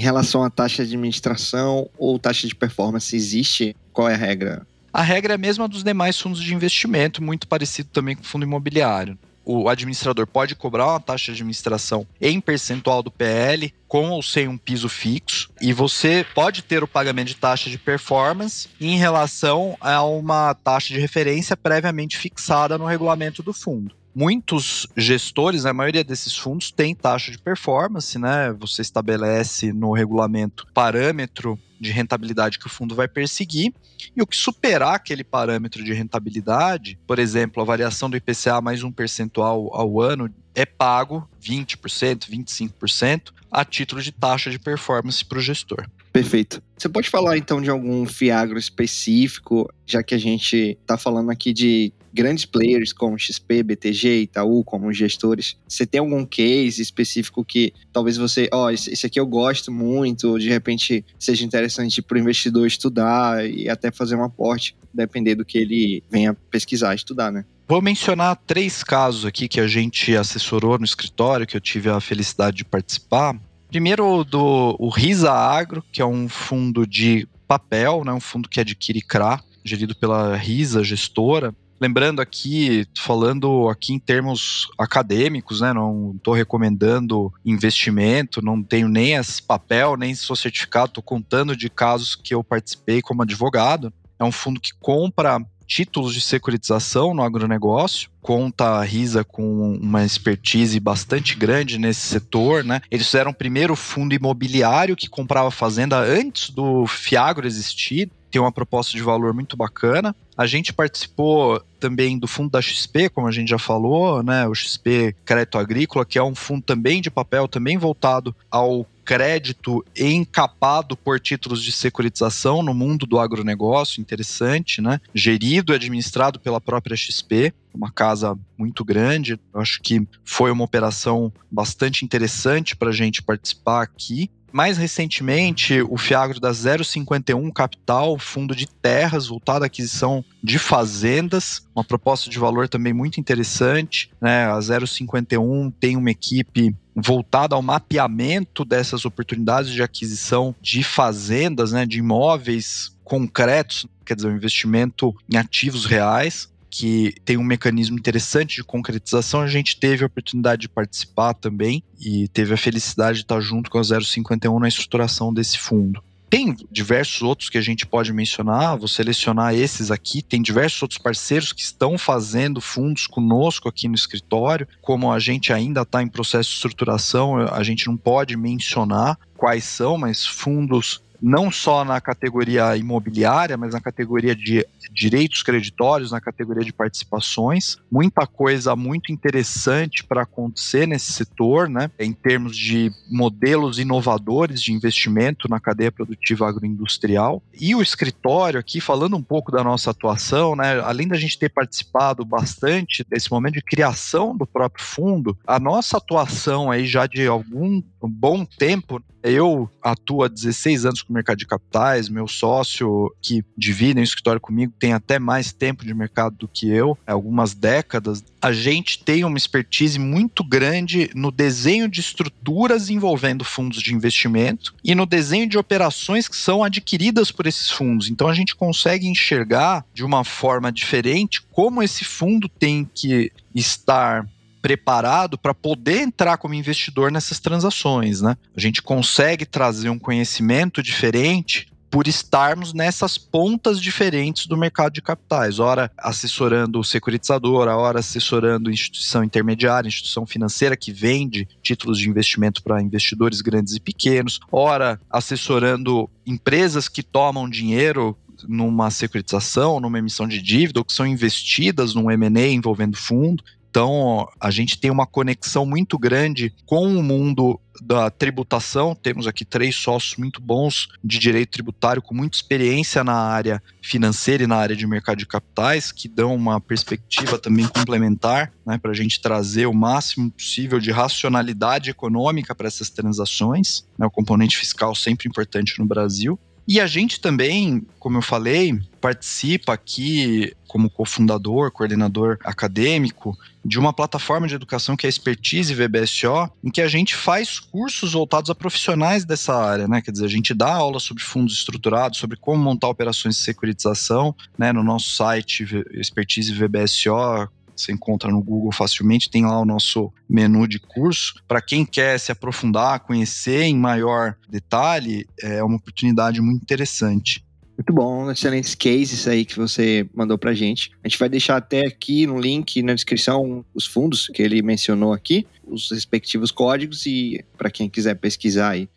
relação à taxa de administração ou taxa de performance, existe? Qual é a regra? A regra é a mesma dos demais fundos de investimento, muito parecido também com o fundo imobiliário o administrador pode cobrar uma taxa de administração em percentual do PL, com ou sem um piso fixo, e você pode ter o pagamento de taxa de performance em relação a uma taxa de referência previamente fixada no regulamento do fundo muitos gestores, a maioria desses fundos tem taxa de performance, né? Você estabelece no regulamento parâmetro de rentabilidade que o fundo vai perseguir, e o que superar aquele parâmetro de rentabilidade, por exemplo, a variação do IPCA mais um percentual ao ano, é pago 20%, 25% a título de taxa de performance para o gestor. Perfeito. Você pode falar então de algum fiagro específico, já que a gente está falando aqui de grandes players como XP, BTG, Itaú, como gestores. Você tem algum case específico que talvez você, ó, oh, esse, aqui eu gosto muito, de repente seja interessante para o investidor estudar e até fazer um aporte, depender do que ele venha pesquisar, estudar, né? Vou mencionar três casos aqui que a gente assessorou no escritório, que eu tive a felicidade de participar. Primeiro, do o Risa Agro, que é um fundo de papel, né, um fundo que adquire CRA, gerido pela Risa, gestora. Lembrando aqui, falando aqui em termos acadêmicos, né? Não estou recomendando investimento, não tenho nem esse papel, nem sou certificado, estou contando de casos que eu participei como advogado. É um fundo que compra títulos de securitização no agronegócio. Conta a Risa com uma expertise bastante grande nesse setor, né? Eles fizeram o primeiro fundo imobiliário que comprava fazenda antes do Fiagro existir tem uma proposta de valor muito bacana. A gente participou também do fundo da XP, como a gente já falou, né? O XP Crédito Agrícola, que é um fundo também de papel, também voltado ao crédito encapado por títulos de securitização no mundo do agronegócio, interessante, né? Gerido e administrado pela própria XP, uma casa muito grande. Eu acho que foi uma operação bastante interessante para a gente participar aqui. Mais recentemente, o Fiagro da 051 Capital, fundo de terras voltado à aquisição de fazendas, uma proposta de valor também muito interessante. Né? A 051 tem uma equipe voltada ao mapeamento dessas oportunidades de aquisição de fazendas, né, de imóveis concretos, quer dizer, um investimento em ativos reais que tem um mecanismo interessante de concretização. A gente teve a oportunidade de participar também e teve a felicidade de estar junto com a 051 na estruturação desse fundo. Tem diversos outros que a gente pode mencionar, vou selecionar esses aqui. Tem diversos outros parceiros que estão fazendo fundos conosco aqui no escritório. Como a gente ainda está em processo de estruturação, a gente não pode mencionar quais são, mas fundos não só na categoria imobiliária, mas na categoria de direitos creditórios, na categoria de participações. Muita coisa muito interessante para acontecer nesse setor, né? Em termos de modelos inovadores de investimento na cadeia produtiva agroindustrial. E o escritório aqui, falando um pouco da nossa atuação, né? Além da gente ter participado bastante desse momento de criação do próprio fundo, a nossa atuação aí já de algum bom tempo, eu atuo há 16 anos com o mercado de capitais, meu sócio que divide o escritório comigo tem até mais tempo de mercado do que eu, algumas décadas. A gente tem uma expertise muito grande no desenho de estruturas envolvendo fundos de investimento e no desenho de operações que são adquiridas por esses fundos. Então a gente consegue enxergar de uma forma diferente como esse fundo tem que estar preparado para poder entrar como investidor nessas transações, né? A gente consegue trazer um conhecimento diferente por estarmos nessas pontas diferentes do mercado de capitais, ora assessorando o securitizador, a hora assessorando instituição intermediária, instituição financeira que vende títulos de investimento para investidores grandes e pequenos, ora assessorando empresas que tomam dinheiro numa securitização, numa emissão de dívida, ou que são investidas num M&A envolvendo fundo. Então, a gente tem uma conexão muito grande com o mundo da tributação. Temos aqui três sócios muito bons de direito tributário, com muita experiência na área financeira e na área de mercado de capitais, que dão uma perspectiva também complementar né, para a gente trazer o máximo possível de racionalidade econômica para essas transações. Né, o componente fiscal sempre importante no Brasil. E a gente também, como eu falei, participa aqui como cofundador, coordenador acadêmico de uma plataforma de educação que é a Expertise VBSO, em que a gente faz cursos voltados a profissionais dessa área, né? Quer dizer, a gente dá aula sobre fundos estruturados, sobre como montar operações de securitização, né? No nosso site Expertise VBSO, você encontra no Google facilmente, tem lá o nosso menu de curso. Para quem quer se aprofundar, conhecer em maior detalhe, é uma oportunidade muito interessante. Muito bom, excelentes cases aí que você mandou pra gente. A gente vai deixar até aqui no link na descrição os fundos que ele mencionou aqui, os respectivos códigos e para quem quiser pesquisar aí.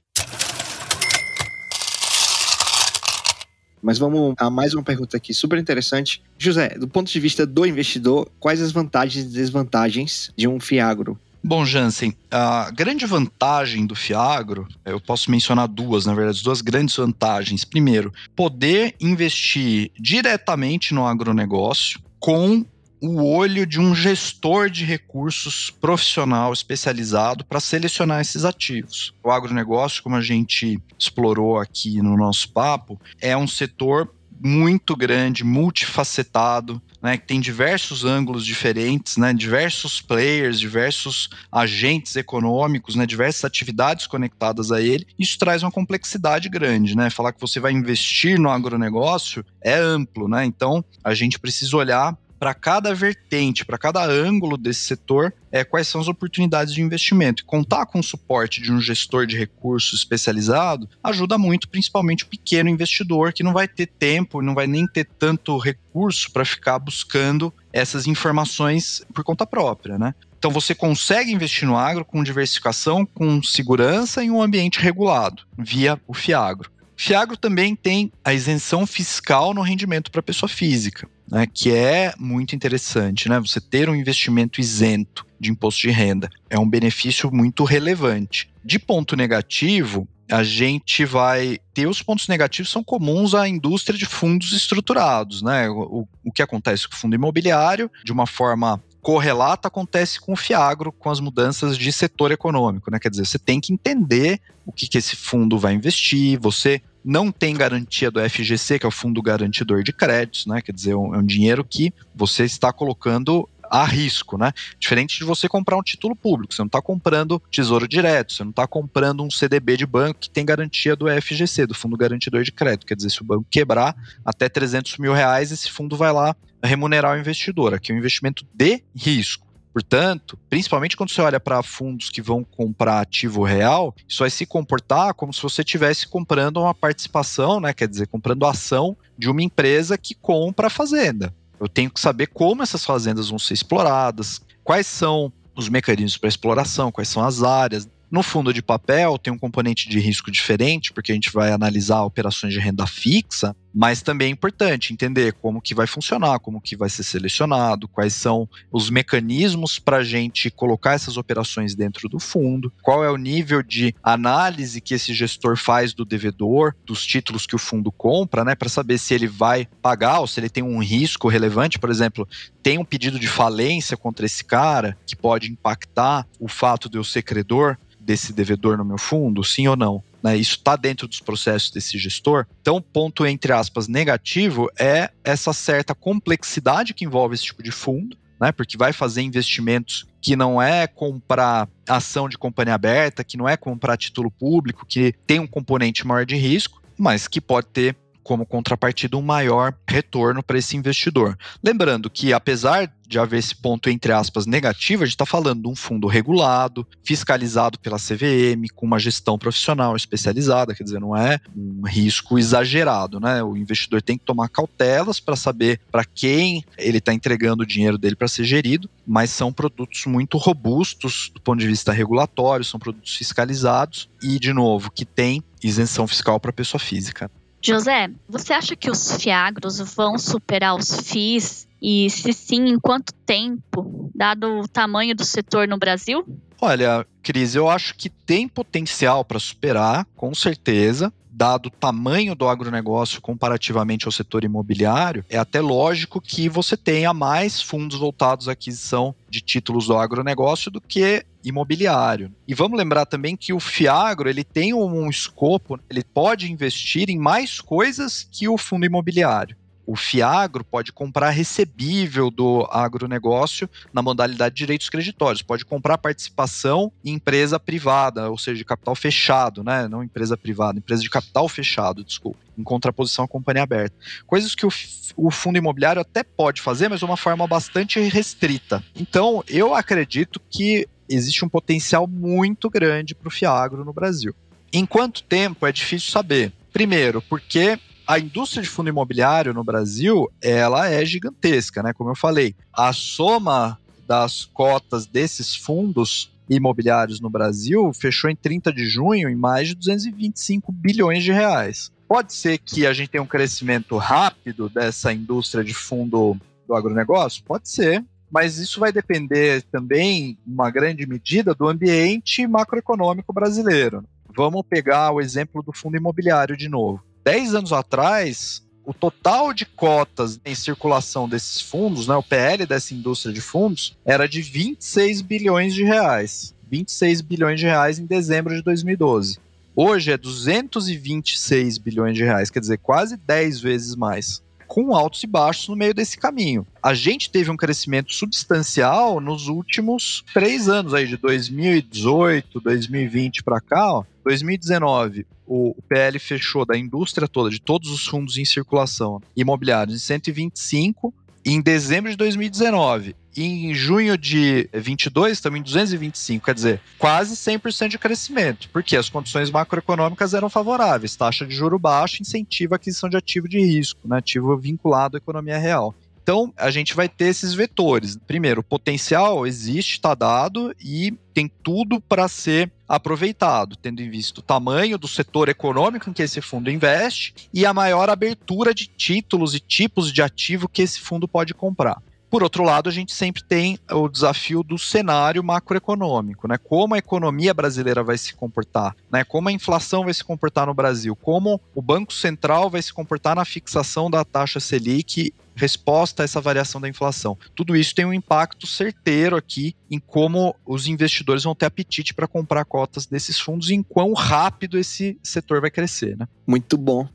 Mas vamos a mais uma pergunta aqui, super interessante. José, do ponto de vista do investidor, quais as vantagens e desvantagens de um Fiagro? Bom, Jansen, a grande vantagem do Fiagro, eu posso mencionar duas, na verdade, duas grandes vantagens. Primeiro, poder investir diretamente no agronegócio com o olho de um gestor de recursos profissional especializado para selecionar esses ativos. O agronegócio, como a gente explorou aqui no nosso papo, é um setor muito grande, multifacetado, né, que tem diversos ângulos diferentes, né, diversos players, diversos agentes econômicos, né, diversas atividades conectadas a ele. Isso traz uma complexidade grande, né? Falar que você vai investir no agronegócio é amplo, né? Então a gente precisa olhar para cada vertente, para cada ângulo desse setor, é, quais são as oportunidades de investimento. E contar com o suporte de um gestor de recursos especializado ajuda muito, principalmente o pequeno investidor, que não vai ter tempo, não vai nem ter tanto recurso para ficar buscando essas informações por conta própria, né? Então você consegue investir no agro com diversificação, com segurança em um ambiente regulado, via o FIAGRO. FIAGRO também tem a isenção fiscal no rendimento para pessoa física. Né, que é muito interessante, né? Você ter um investimento isento de imposto de renda é um benefício muito relevante. De ponto negativo, a gente vai ter os pontos negativos são comuns à indústria de fundos estruturados, né? O, o que acontece com o fundo imobiliário, de uma forma correlata acontece com o Fiagro, com as mudanças de setor econômico, né? Quer dizer, você tem que entender o que, que esse fundo vai investir, você não tem garantia do FGC, que é o Fundo Garantidor de Créditos, né? Quer dizer, é um, é um dinheiro que você está colocando a risco, né? Diferente de você comprar um título público, você não está comprando tesouro direto, você não está comprando um CDB de banco que tem garantia do FGC, do Fundo Garantidor de Crédito. Quer dizer, se o banco quebrar até 300 mil reais, esse fundo vai lá remunerar o investidor. Aqui é um investimento de risco. Portanto, principalmente quando você olha para fundos que vão comprar ativo real, isso vai se comportar como se você estivesse comprando uma participação, né? Quer dizer, comprando ação de uma empresa que compra a fazenda. Eu tenho que saber como essas fazendas vão ser exploradas, quais são os mecanismos para exploração, quais são as áreas. No fundo de papel tem um componente de risco diferente, porque a gente vai analisar operações de renda fixa, mas também é importante entender como que vai funcionar, como que vai ser selecionado, quais são os mecanismos para a gente colocar essas operações dentro do fundo, qual é o nível de análise que esse gestor faz do devedor, dos títulos que o fundo compra, né, para saber se ele vai pagar ou se ele tem um risco relevante, por exemplo, tem um pedido de falência contra esse cara que pode impactar o fato de eu ser credor desse devedor no meu fundo, sim ou não? Né? Isso está dentro dos processos desse gestor. Então, ponto, entre aspas, negativo é essa certa complexidade que envolve esse tipo de fundo, né? Porque vai fazer investimentos que não é comprar ação de companhia aberta, que não é comprar título público, que tem um componente maior de risco, mas que pode ter como contrapartida um maior retorno para esse investidor. Lembrando que, apesar de haver esse ponto, entre aspas, negativo, a gente está falando de um fundo regulado, fiscalizado pela CVM, com uma gestão profissional especializada, quer dizer, não é um risco exagerado, né? O investidor tem que tomar cautelas para saber para quem ele está entregando o dinheiro dele para ser gerido, mas são produtos muito robustos do ponto de vista regulatório, são produtos fiscalizados e, de novo, que tem isenção fiscal para pessoa física. José, você acha que os fiagros vão superar os FIIs? E se sim, em quanto tempo, dado o tamanho do setor no Brasil? Olha, Cris, eu acho que tem potencial para superar, com certeza dado o tamanho do agronegócio comparativamente ao setor imobiliário, é até lógico que você tenha mais fundos voltados à aquisição de títulos do agronegócio do que imobiliário. E vamos lembrar também que o Fiagro ele tem um escopo, ele pode investir em mais coisas que o fundo imobiliário o Fiagro pode comprar recebível do agronegócio na modalidade de direitos creditórios, pode comprar participação em empresa privada, ou seja, de capital fechado, né? Não empresa privada, empresa de capital fechado, desculpa, em contraposição à companhia aberta. Coisas que o, o fundo imobiliário até pode fazer, mas de uma forma bastante restrita. Então, eu acredito que existe um potencial muito grande para o Fiagro no Brasil. Em quanto tempo é difícil saber. Primeiro, porque a indústria de fundo imobiliário no Brasil, ela é gigantesca, né? Como eu falei, a soma das cotas desses fundos imobiliários no Brasil fechou em 30 de junho em mais de 225 bilhões de reais. Pode ser que a gente tenha um crescimento rápido dessa indústria de fundo do agronegócio? Pode ser, mas isso vai depender também, uma grande medida, do ambiente macroeconômico brasileiro. Vamos pegar o exemplo do fundo imobiliário de novo. 10 anos atrás, o total de cotas em circulação desses fundos, né, o PL dessa indústria de fundos, era de 26 bilhões de reais. 26 bilhões de reais em dezembro de 2012. Hoje é 226 bilhões de reais, quer dizer, quase 10 vezes mais com altos e baixos no meio desse caminho. A gente teve um crescimento substancial nos últimos três anos, aí de 2018, 2020 para cá. Ó. 2019, o PL fechou da indústria toda, de todos os fundos em circulação imobiliários, em 125. E em dezembro de 2019, em junho de 22, estamos em 225, quer dizer, quase 100% de crescimento, porque as condições macroeconômicas eram favoráveis, taxa de juro baixa incentiva a aquisição de ativo de risco, né, ativo vinculado à economia real. Então, a gente vai ter esses vetores. Primeiro, potencial existe, está dado e tem tudo para ser aproveitado, tendo em vista o tamanho do setor econômico em que esse fundo investe e a maior abertura de títulos e tipos de ativo que esse fundo pode comprar. Por outro lado, a gente sempre tem o desafio do cenário macroeconômico, né? Como a economia brasileira vai se comportar, né? Como a inflação vai se comportar no Brasil, como o Banco Central vai se comportar na fixação da taxa Selic resposta a essa variação da inflação. Tudo isso tem um impacto certeiro aqui em como os investidores vão ter apetite para comprar cotas desses fundos e em quão rápido esse setor vai crescer, né? Muito bom.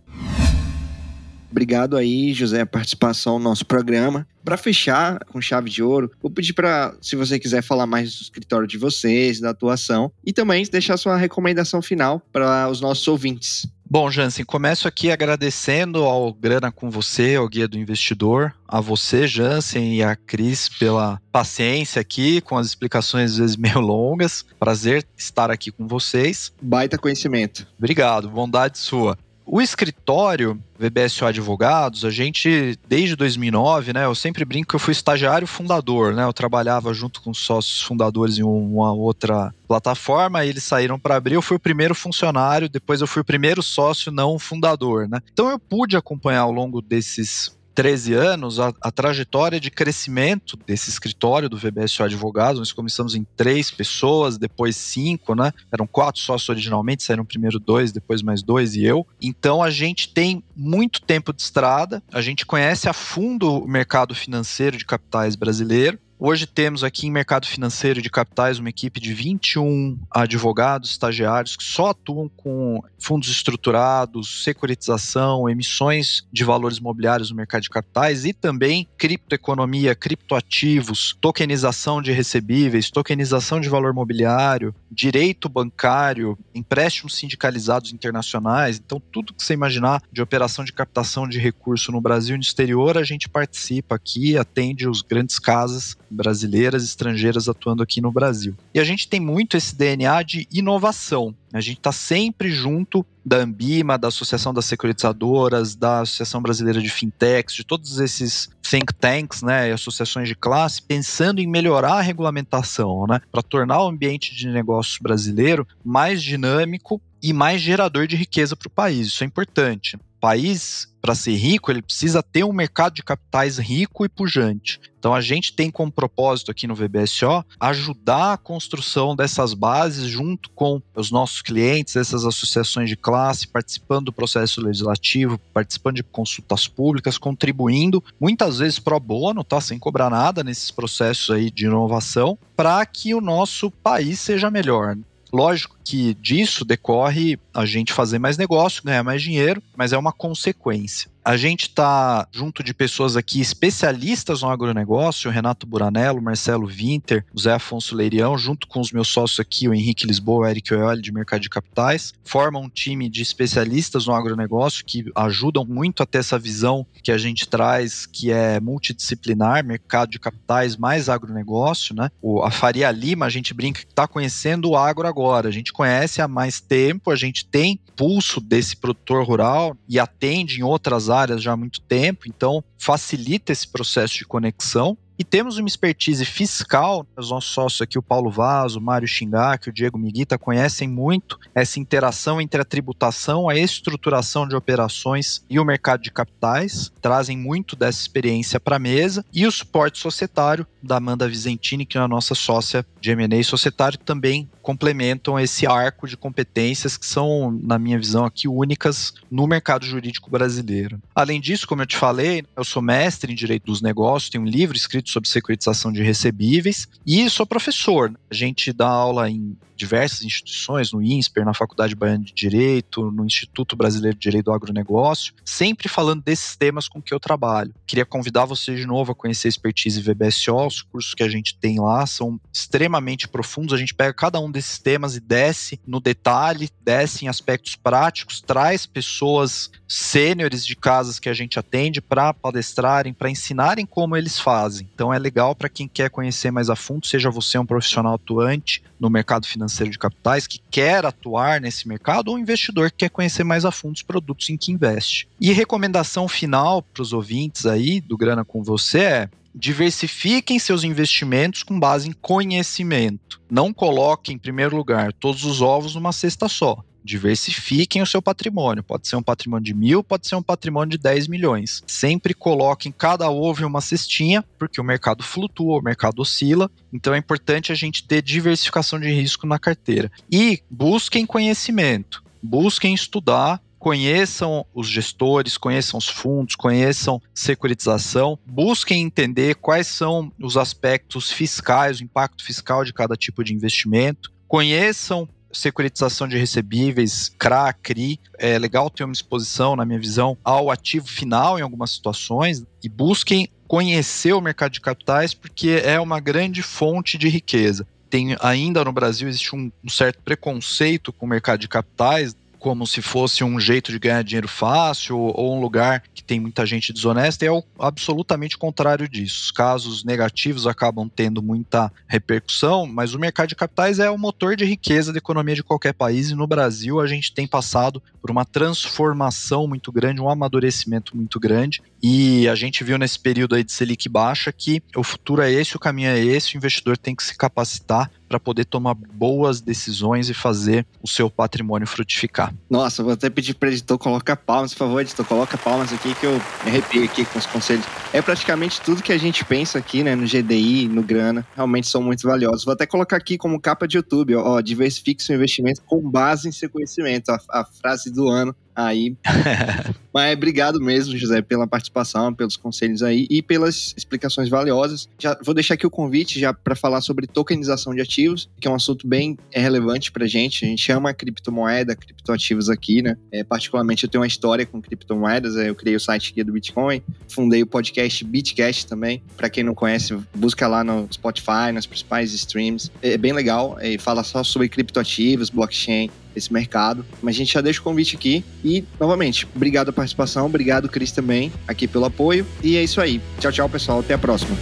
Obrigado aí, José, a participação no nosso programa. Para fechar com chave de ouro, vou pedir para, se você quiser falar mais do escritório de vocês, da atuação, e também deixar sua recomendação final para os nossos ouvintes. Bom, Jansen, começo aqui agradecendo ao Grana com você, ao Guia do Investidor, a você, Jansen, e a Cris pela paciência aqui, com as explicações às vezes meio longas. Prazer estar aqui com vocês. Baita conhecimento. Obrigado, bondade sua. O escritório VBSO Advogados, a gente, desde 2009, né, eu sempre brinco que eu fui estagiário fundador, né, eu trabalhava junto com sócios fundadores em uma outra plataforma, eles saíram para abrir, eu fui o primeiro funcionário, depois eu fui o primeiro sócio não fundador, né. Então eu pude acompanhar ao longo desses 13 anos, a, a, trajetória de crescimento desse escritório do VBSO Advogados. Nós começamos em três pessoas, depois cinco, né? Eram quatro sócios originalmente, saíram primeiro dois, depois mais dois e eu. Então a gente tem muito tempo de estrada, a gente conhece a fundo o mercado financeiro de capitais brasileiro. Hoje temos aqui em mercado financeiro de capitais uma equipe de 21 advogados, estagiários que só atuam com fundos estruturados, securitização, emissões de valores imobiliários no mercado de capitais e também criptoeconomia, criptoativos, tokenização de recebíveis, tokenização de valor imobiliário, direito bancário, empréstimos sindicalizados internacionais. Então, tudo que você imaginar de operação de captação de recurso no Brasil e no exterior, a gente participa aqui, atende os grandes casas brasileiras e estrangeiras atuando aqui no Brasil. E a gente tem muito esse DNA de inovação. A gente está sempre junto da Ambima, da Associação das Securitizadoras, da Associação Brasileira de Fintechs, de todos esses think tanks, né, associações de classe, pensando em melhorar a regulamentação, né, para tornar o ambiente de negócios brasileiro mais dinâmico e mais gerador de riqueza para o país. Isso é importante país, para ser rico, ele precisa ter um mercado de capitais rico e pujante. Então a gente tem como propósito aqui no VBSO ajudar a construção dessas bases junto com os nossos clientes, essas associações de classe, participando do processo legislativo, participando de consultas públicas, contribuindo, muitas vezes pro bono, tá, sem cobrar nada nesses processos aí de inovação, para que o nosso país seja melhor. Lógico que disso decorre a gente fazer mais negócio, ganhar mais dinheiro, mas é uma consequência. A gente está junto de pessoas aqui especialistas no agronegócio, o Renato Buranello, Marcelo Winter, o Zé Afonso Leirião, junto com os meus sócios aqui, o Henrique Lisboa, o Eric Oioli, de Mercado de Capitais, formam um time de especialistas no agronegócio que ajudam muito a ter essa visão que a gente traz, que é multidisciplinar, mercado de capitais mais agronegócio, né? O, a Faria Lima, a gente brinca que está conhecendo o agro agora, a gente conhece há mais tempo, a gente tem pulso desse produtor rural e atende em outras áreas já há muito tempo, então facilita esse processo de conexão. E temos uma expertise fiscal, os nossos sócios aqui, o Paulo Vaz, o Mário Xingak, o Diego Miguita, conhecem muito essa interação entre a tributação, a estruturação de operações e o mercado de capitais, trazem muito dessa experiência para a mesa, e o suporte societário da Amanda Vizentini, que é a nossa sócia de M&A societário, também complementam esse arco de competências que são, na minha visão aqui, únicas no mercado jurídico brasileiro. Além disso, como eu te falei, eu sou mestre em Direito dos Negócios, tenho um livro escrito sobre securitização de recebíveis e sou professor. A gente dá aula em diversas instituições, no INSPER, na Faculdade Baiana de Direito, no Instituto Brasileiro de Direito do Agronegócio, sempre falando desses temas com que eu trabalho. Queria convidar você de novo a conhecer a Expertise VBSO, os cursos que a gente tem lá são extremamente profundos, a gente pega cada um desses temas e desce no detalhe, desce em aspectos práticos, traz pessoas sêniores de casas que a gente atende para palestrarem, para ensinarem como eles fazem. Então é legal para quem quer conhecer mais a fundo, seja você um profissional atuante no mercado financeiro de capitais que quer atuar nesse mercado ou um investidor que quer conhecer mais a fundo os produtos em que investe. E recomendação final para os ouvintes aí do Grana com você é diversifiquem seus investimentos com base em conhecimento. Não coloquem em primeiro lugar todos os ovos numa cesta só diversifiquem o seu patrimônio. Pode ser um patrimônio de mil, pode ser um patrimônio de 10 milhões. Sempre coloquem cada ovo uma cestinha, porque o mercado flutua, o mercado oscila. Então é importante a gente ter diversificação de risco na carteira. E busquem conhecimento, busquem estudar conheçam os gestores, conheçam os fundos, conheçam securitização, busquem entender quais são os aspectos fiscais, o impacto fiscal de cada tipo de investimento, conheçam securitização de recebíveis, CRA, CRI, é legal ter uma exposição, na minha visão, ao ativo final em algumas situações e busquem conhecer o mercado de capitais porque é uma grande fonte de riqueza. Tem ainda no Brasil existe um, um certo preconceito com o mercado de capitais, como se fosse um jeito de ganhar dinheiro fácil ou um lugar que tem muita gente desonesta, é o, absolutamente contrário disso. Os casos negativos acabam tendo muita repercussão, mas o mercado de capitais é o motor de riqueza da economia de qualquer país e no Brasil a gente tem passado por uma transformação muito grande, um amadurecimento muito grande e a gente viu nesse período aí de Selic baixa que o futuro é esse, o caminho é esse, o investidor tem que se capacitar para poder tomar boas decisões e fazer o seu patrimônio frutificar. Nossa, vou até pedir para o editor colocar palmas, por favor, editor, coloca palmas aqui que eu me arrepio aqui com os conselhos. É praticamente tudo que a gente pensa aqui, né, no GDI, no Grana, realmente são muito valiosos. Vou até colocar aqui como capa de YouTube, ó, diversifique seu investimento com base em seu conhecimento, a, a frase do ano aí. Mas obrigado mesmo, José, pela participação, pelos conselhos aí e pelas explicações valiosas. Já vou deixar aqui o convite já para falar sobre tokenização de ativos, que é um assunto bem é, relevante para gente. A gente ama criptomoeda, criptoativos aqui, né? É, particularmente eu tenho uma história com criptomoedas. É, eu criei o site aqui do Bitcoin, fundei o podcast Bitcast também. Para quem não conhece, busca lá no Spotify, nas principais streams. É bem legal. É, fala só sobre criptoativos, blockchain esse mercado. Mas a gente já deixa o convite aqui. E, novamente, obrigado pela participação, obrigado, Cris, também, aqui pelo apoio. E é isso aí. Tchau, tchau, pessoal. Até a próxima.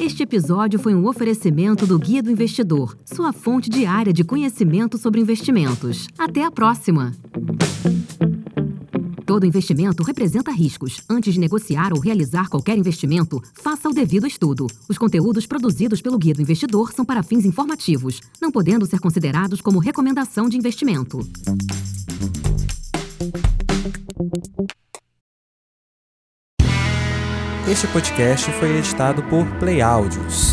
Este episódio foi um oferecimento do Guia do Investidor, sua fonte diária de conhecimento sobre investimentos. Até a próxima! Todo investimento representa riscos. Antes de negociar ou realizar qualquer investimento, faça o devido estudo. Os conteúdos produzidos pelo Guia do Investidor são para fins informativos, não podendo ser considerados como recomendação de investimento. Este podcast foi editado por Play Áudios.